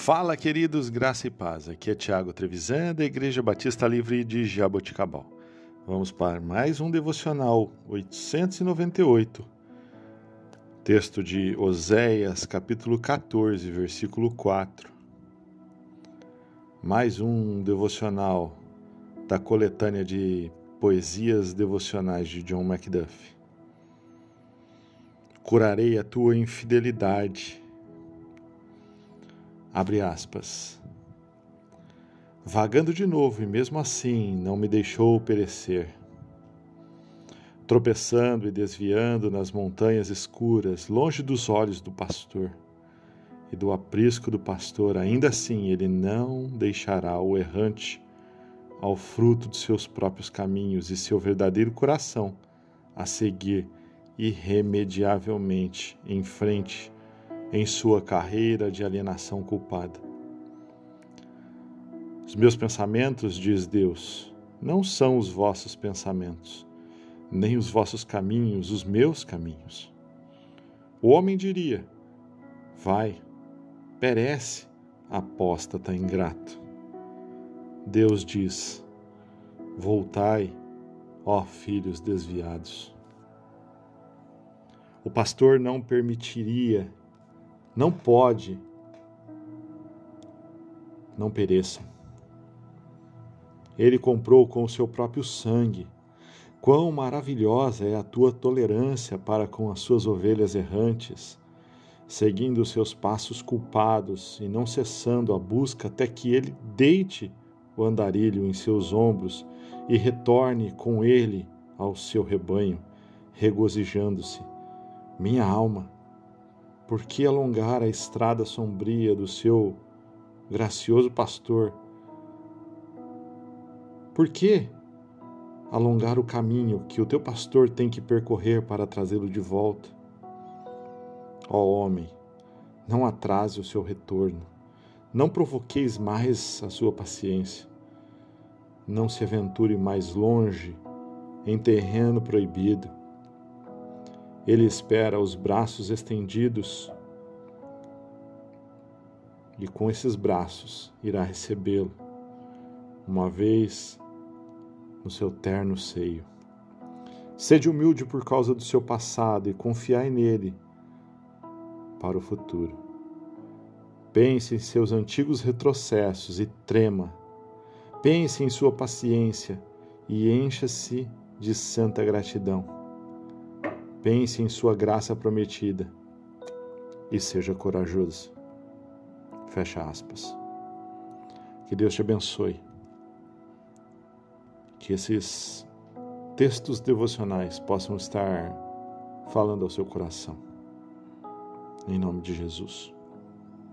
Fala, queridos, graça e paz. Aqui é Tiago Trevisan, da Igreja Batista Livre de Jaboticabal. Vamos para mais um devocional 898. Texto de Oséias, capítulo 14, versículo 4. Mais um devocional da coletânea de poesias devocionais de John Macduff. Curarei a tua infidelidade Abre aspas. Vagando de novo e mesmo assim não me deixou perecer. Tropeçando e desviando nas montanhas escuras, longe dos olhos do pastor e do aprisco do pastor, ainda assim ele não deixará o errante ao fruto de seus próprios caminhos e seu verdadeiro coração a seguir irremediavelmente em frente em sua carreira de alienação culpada. Os meus pensamentos, diz Deus, não são os vossos pensamentos, nem os vossos caminhos, os meus caminhos. O homem diria: Vai, perece, apóstata ingrato. Deus diz: Voltai, ó filhos desviados. O pastor não permitiria não pode, não pereçam. Ele comprou com o seu próprio sangue. Quão maravilhosa é a tua tolerância para com as suas ovelhas errantes, seguindo os seus passos culpados e não cessando a busca até que ele deite o andarilho em seus ombros e retorne com ele ao seu rebanho, regozijando-se. Minha alma, por que alongar a estrada sombria do seu gracioso pastor? Por que alongar o caminho que o teu pastor tem que percorrer para trazê-lo de volta? Ó homem, não atrase o seu retorno, não provoqueis mais a sua paciência, não se aventure mais longe em terreno proibido, ele espera os braços estendidos e com esses braços irá recebê-lo, uma vez no seu terno seio. Sede humilde por causa do seu passado e confiai nele para o futuro. Pense em seus antigos retrocessos e trema. Pense em sua paciência e encha-se de santa gratidão. Pense em sua graça prometida e seja corajoso. Fecha aspas. Que Deus te abençoe. Que esses textos devocionais possam estar falando ao seu coração. Em nome de Jesus.